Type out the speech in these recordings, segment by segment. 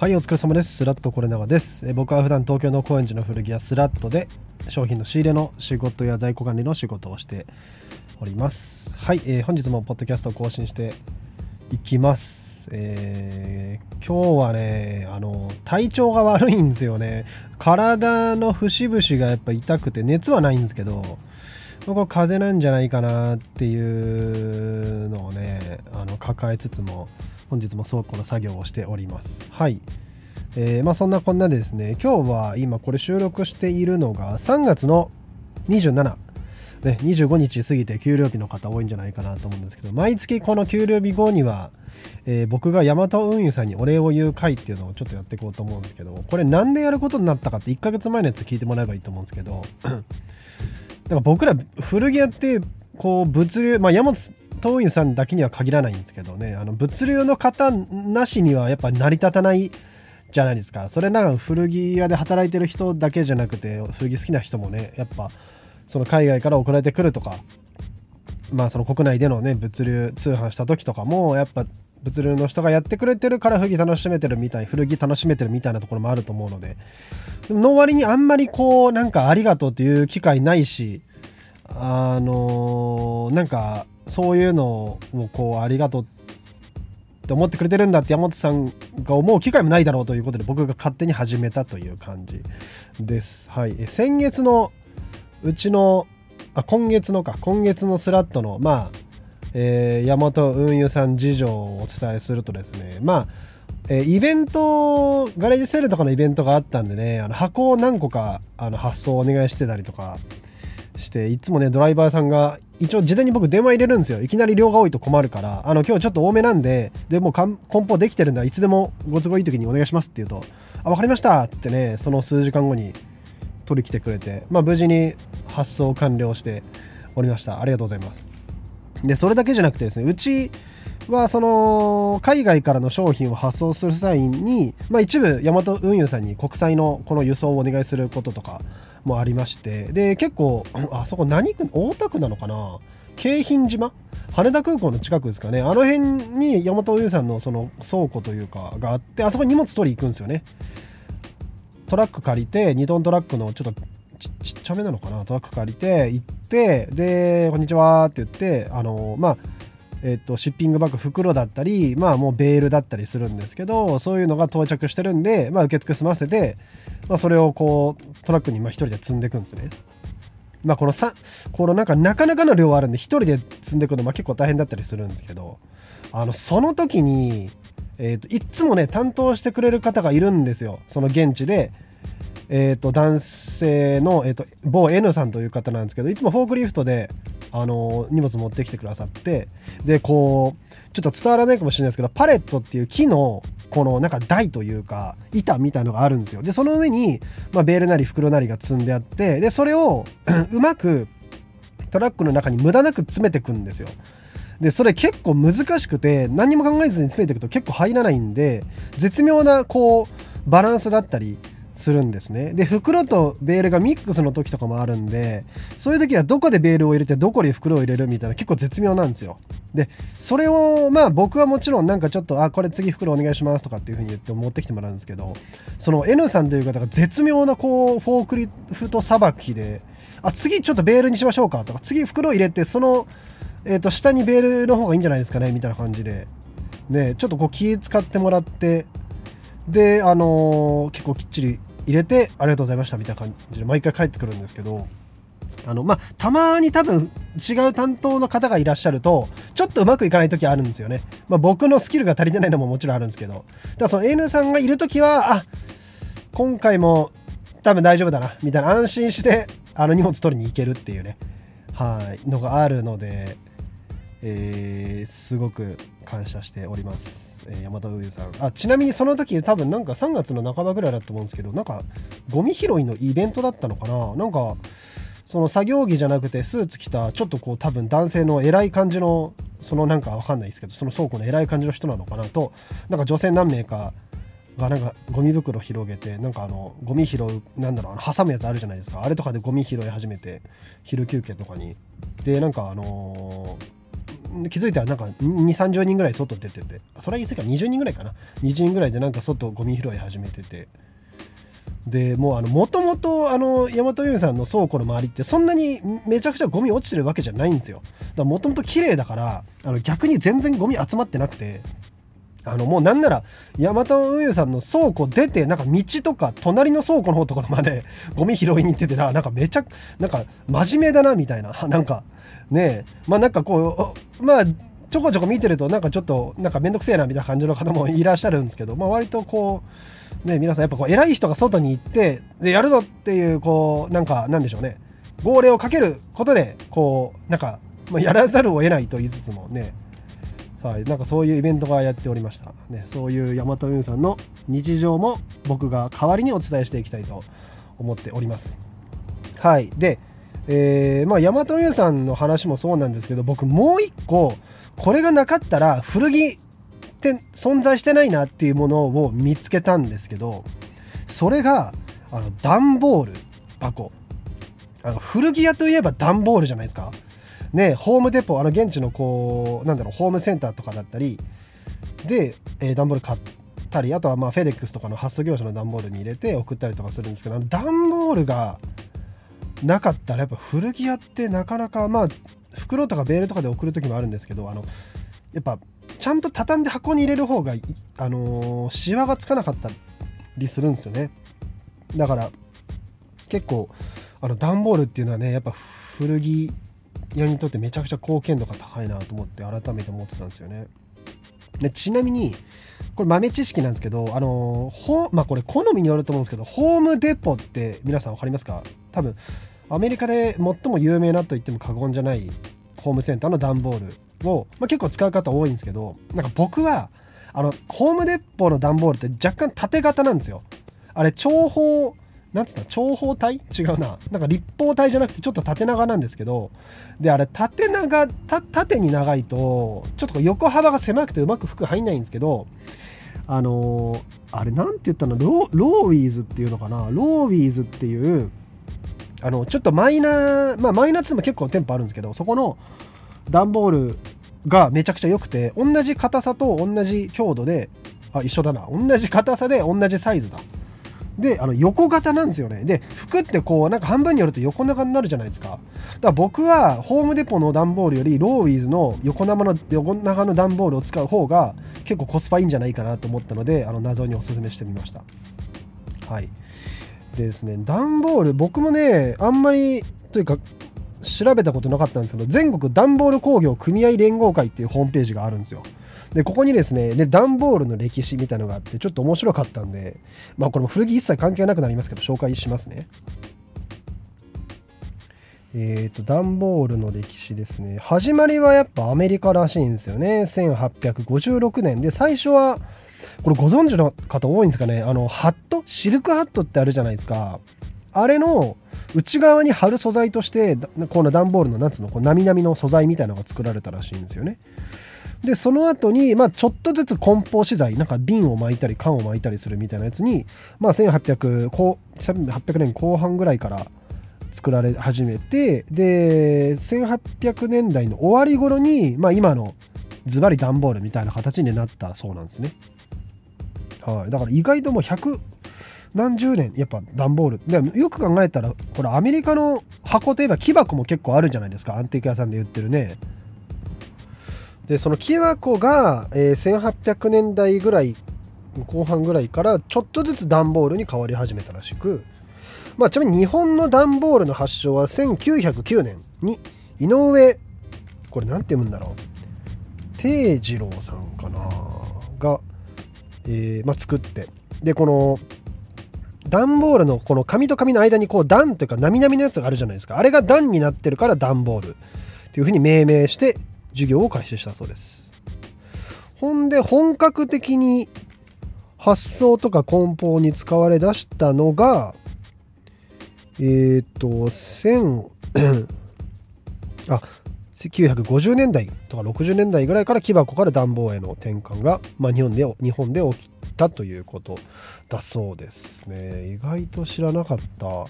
はいお疲れ様です。スラットこれ長です。え僕は普段東京の高円寺の古着屋スラットで商品の仕入れの仕事や在庫管理の仕事をしております。はい、えー、本日もポッドキャストを更新していきます。えー、今日はねあの体調が悪いんですよね。体の節々がやっぱ痛くて熱はないんですけどここ風邪なんじゃないかなっていうのをねあの抱えつつも本日も倉庫の作業をしております。はい。えー、まあそんなこんなでですね今日は今これ収録しているのが3月の27ね、25日過ぎて給料日の方多いんじゃないかなと思うんですけど毎月この給料日後には、えー、僕がヤマト運輸さんにお礼を言う会っていうのをちょっとやっていこうと思うんですけどこれなんでやることになったかって1ヶ月前のやつ聞いてもらえばいいと思うんですけどだから僕ら古着屋ってこう物流まあ山本運輸さんだけには限らないんですけどね。あの物流の方なしにはやっぱ成り立たないじゃないですか。それなんか古着屋で働いてる人だけじゃなくて古着好きな人もねやっぱその海外から送られてくるとかまあその国内でのね物流通販した時とかもやっぱ物流の人がやってくれてるから古着楽しめてるみたい古着楽しめてるみたいなところもあると思うのでの割にあんまりこうなんかありがとうっていう機会ないしあのー、なんかそういうのをこうありがとうって思ってくれてるんだって山本さんが思う機会もないだろうということで僕が勝手に始めたという感じです。はい、先月のうちのあ今月のか今月のスラットのまあ、えー、大和運輸さん事情をお伝えするとですねまあえ、イベントガレージセールとかのイベントがあったんでねあの箱を何個かあの発送お願いしてたりとかしていつもねドライバーさんが一応事前に僕電話入れるんですよ。いきなり量が多いと困るから。あの今日ちょっと多めなんででも梱包できてるんだ。いつでもご都合いい時にお願いしますって言うとあ分かりました。っつってねその数時間後に取り来てくれて。まあ無事に発送完了しておりました。ありがとうございます。でそれだけじゃなくてですねうちはその海外からの商品を発送する際に、まあ、一部ヤマト運輸さんに国際のこの輸送をお願いすることとかもありまして。で結構 あそこ何区大田区なのかな？京浜島？羽田空港の近くですかね。あの辺に大和運輸さんのその倉庫というかがあってあそこに荷物取り行くんですよね。トラック借りて2トントラックのちょっとちっちゃめなのかな？トラック借りて行ってで「こんにちは」って言ってあのまあえっと、シッピングバッグ袋だったりまあもうベールだったりするんですけどそういうのが到着してるんで、まあ、受付済ませて、まあ、それをこうトラックに一人で積んでいくんですね。まあこのさこのなんかなかなかの量あるんで一人で積んでいくのま結構大変だったりするんですけどあのその時に、えーと、いつもね担当してくれる方がいるんですよその現地で。えーと、男性の、えーと某 N さんという方なんですけどいつもフォークリフトであの荷物持ってきてくださってでこうちょっと伝わらないかもしれないですけどパレットっていう木のこのなんか台というか板みたいのがあるんですよ。でその上に、まあ、ベールなり袋なりが積んであってでそれを うまくトラックの中に無駄なく詰めてくんですよ。でそれ結構難しくて何も考えずに詰めていくと結構入らないんで絶妙なこうバランスだったりするんですね。で袋とベールがミックスの時とかもあるんでそういう時はどこでベールを入れてどこに袋を入れるみたいな結構絶妙なんですよ。でそれをまあ僕はもちろんなんかちょっとあこれ次袋お願いしますとかっていう風に言って持ってきてもらうんですけどその N さんという方が絶妙なこうフォークリフトさばきであ次ちょっとベールにしましょうかとか次袋入れてそのえー、と下にベールの方がいいんじゃないですかねみたいな感じで。ねちょっとこう気使ってもらってであのー、結構きっちり入れてありがとうございましたみたいな感じで毎回帰ってくるんですけどあのまあたまに多分違う担当の方がいらっしゃるとちょっとうまくいかない時あるんですよね、まあ、僕のスキルが足りてないのももちろんあるんですけど。だその N さんがいる時はあ今回も多分大丈夫だなみたいな安心してあの荷物取りに行けるっていうね。はい。のがあるので、えー、すごく感謝しております。えー、山田上さん。あちなみにその時多分なんか3月の半ばぐらいだと思うんですけどなんかゴミ拾いのイベントだったのかな？なんかその作業着じゃなくてスーツ着たちょっとこう多分男性の偉い感じのそのなんかわかんないですけどその倉庫の偉い感じの人なのかな？となんか女性何名かがなんかゴミ袋広げてなんかあのゴミ拾うなんだろうあの挟むやつあるじゃないですか。あれとかでゴミ拾い始めて昼休憩とかに。でなんかあのー気づいたらなんか2 3 0人ぐらい外出てて。それは言い過ぎか20人ぐらいかな。20人ぐらいでなんか外ゴミ拾い始めてて。でもうあのもともとあの大和運さんの倉庫の周りってそんなにめちゃくちゃゴミ落ちてるわけじゃないんですよ。だからもともと綺麗だからあの逆に全然ゴミ集まってなくて。あのもうなんならヤマト運輸さんの倉庫出てなんか道とか隣の倉庫の方とかまで ゴミ拾いに行っててななんかめちゃなんか真面目だなみたいななんかねまあなんかこうまあちょこちょこ見てるとなんかちょっとなんかめんどくせえなみたいな感じの方もいらっしゃるんですけどまあ割とこうね皆さんやっぱこう偉い人が外に行ってでやるぞっていうこうなんかなんでしょうね。号令をかけることでこうなんか、ま、やらざるを得ないと言いつつもねはい、なんかそういうイベントがやっておりました、ね、そういうヤマト運さんの日常も僕が代わりにお伝えしていきたいと思っております。はいで、えー、まあヤマト運さんの話もそうなんですけど僕もう一個これがなかったら古着って存在してないなっていうものを見つけたんですけどそれがあの段ボール箱。あの古着屋といえば段ボールじゃないですか。ね、ホームデポあの現地のこうなんだろうホームセンターとかだったりで、えー、段ボール買ったりあとはまあフェデックスとかの発送業者の段ボールに入れて送ったりとかするんですけど段ボールがなかったらやっぱ古着屋ってなかなかまあ袋とかベールとかで送る時もあるんですけどあのやっぱちゃんと畳んで箱に入れる方があのー、シワがつかなかったりするんですよね。だから結構あの段ボールっていうのはねやっぱ古着屋にとってめちゃくちゃ貢献度が高いなと思って改めて思ってたんですよね。でちなみにこれ豆知識なんですけどあのほまあこれ好みによると思うんですけどホームデポって皆さん分かりますか？多分アメリカで最も有名なと言っても過言じゃないホームセンターの段ボールを、まあ、結構使う方多いんですけどなんか僕はあのホームデポの段ボールって若干縦型なんですよあれ長方なんつった？長方体？違うな。なんか立方体じゃなくてちょっと縦長なんですけど、で、あれ縦長、縦に長いと、ちょっと横幅が狭くてうまく服入んないんですけど、あのー、あれなんて言ったの？ロ Lowe's っていうのかな？ Lowe's っていう、あの、ちょっとマイナー、まあマイナーっても結構店舗あるんですけど、そこの段ボールがめちゃくちゃ良くて、同じ硬さと同じ強度で、あ、一緒だな。同じ硬さで同じサイズだ。であの横型なんですよね。で服ってこうなんか半分によると横長になるじゃないですか。だから僕は Home Depot の段ボールより Lowe's の横長の横長の段ボールを使う方が結構コスパいいんじゃないかなと思ったのであの謎におすすめしてみました。はい。でですね。段ボール僕もねあんまりというか調べたことなかったんですけど全国段ボール工業組合連合会っていうホームページがあるんですよ。で、ここにですね、で段ボールの歴史みたいのがあって、ちょっと面白かったんで、まあこれも古着一切関係なくなりますけど、紹介しますね。えっ、ー、と、段ボールの歴史ですね。始まりはやっぱアメリカらしいんですよね。1856年で、最初は、これご存知の方多いんですかね。あの、ハット？シルクハットってあるじゃないですか。あれの内側に貼る素材として、この段ボールの、なんつうの、こう、なみなみの素材みたいなのが作られたらしいんですよね。でその後にまあちょっとずつ梱包資材なんか瓶を巻いたり缶を巻いたりするみたいなやつにまあ1800こ1800年後半ぐらいから作られ始めてで1800年代の終わり頃にまあ今のズバリ段ボールみたいな形になったそうなんですね。はい、だから意外ともう100何十年やっぱ段ボール。でよく考えたらこれアメリカの箱といえば木箱も結構あるじゃないですか。アンティーク屋さんで売ってるね。でその木箱が、えー、1800年代ぐらい後半ぐらいからちょっとずつ段ボールに変わり始めたらしく、まあ、ちなみに日本の段ボールの発祥は1909年に井上これ何て読むんだろう。定次郎さんかなが、えー、まあ、作って。でこの段ボールのこの紙と紙の間にこう段というかなみなみのやつがあるじゃないですか。あれが段になってるから段ボールっていうふうに命名して授業を開始したそうです。ほんで本格的に発想とか梱包に使われだしたのがえっ、ー、と1000あ1950年代とか60年代ぐらいから木箱から暖房への転換が、まあ、日本で日本で起きたということだそうですね。意外と知らなかった。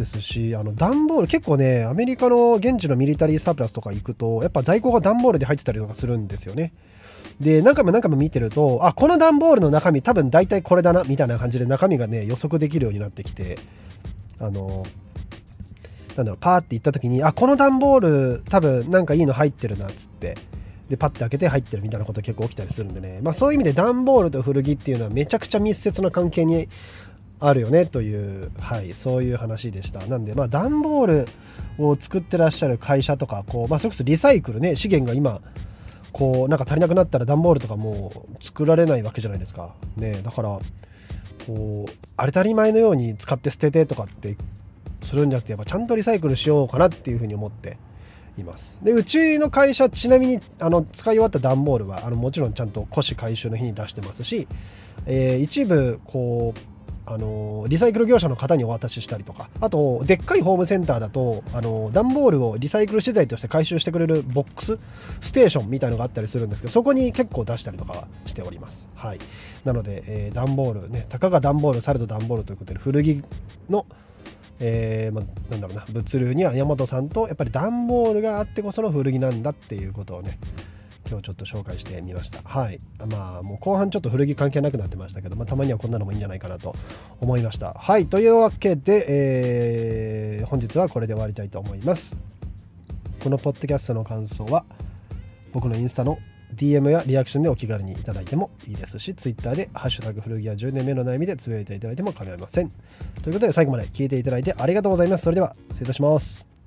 ですしあの段ボール結構ねアメリカの現地のミリタリーサープラスとか行くとやっぱ在庫が段ボールで入ってたりとかするんですよね。で何回も何回も見てるとあこの段ボールの中身多分大体これだなみたいな感じで中身がね予測できるようになってきてあのなんだろうパーって行った時にあこの段ボール多分なんかいいの入ってるなっつって。でパッて開けて入ってるみたいなこと結構起きたりするんでね。まあそういう意味で段ボールと古着っていうのはめちゃくちゃ密接な関係にあるよねという、はい、そういう話でした。なんで、まあ、段ボールを作ってらっしゃる会社とか、こう、まあ、それこそリサイクルね、資源が今、こう、なんか足りなくなったら段ボールとかもう作られないわけじゃないですか。ね、だから、こう、当たり前のように使って捨ててとかってするんじゃなくて、やっぱちゃんとリサイクルしようかなっていうふうに思って、いますでうちの会社ちなみにあの使い終わった段ボールはあのもちろんちゃんと古紙回収の日に出してますし、えー、一部こうあのリサイクル業者の方にお渡ししたりとかあとでっかいホームセンターだとあの段ボールをリサイクル資材として回収してくれるボックスステーションみたいのがあったりするんですけどそこに結構出したりとかはしております。はい。なので、えー、段ボールねたかが段ボールされど段ボールということで古着のえー、ま、なんだろうな物流には山本さんとやっぱり段ボールがあってこその古着なんだっていうことをね今日ちょっと紹介してみました。はい。まあもう後半ちょっと古着関係なくなってましたけど、まあ、たまにはこんなのもいいんじゃないかなと思いました。はい。というわけで、えー、本日はこれで終わりたいと思います。このポッドキャストの感想は僕のインスタの DM やリアクションでお気軽にいただいてもいいですし Twitter で「ハッシュタグ古着屋10年目の悩み」でつぶやいていただいても構いません。ということで最後まで聞いていただいてありがとうございます。それでは失礼いたします。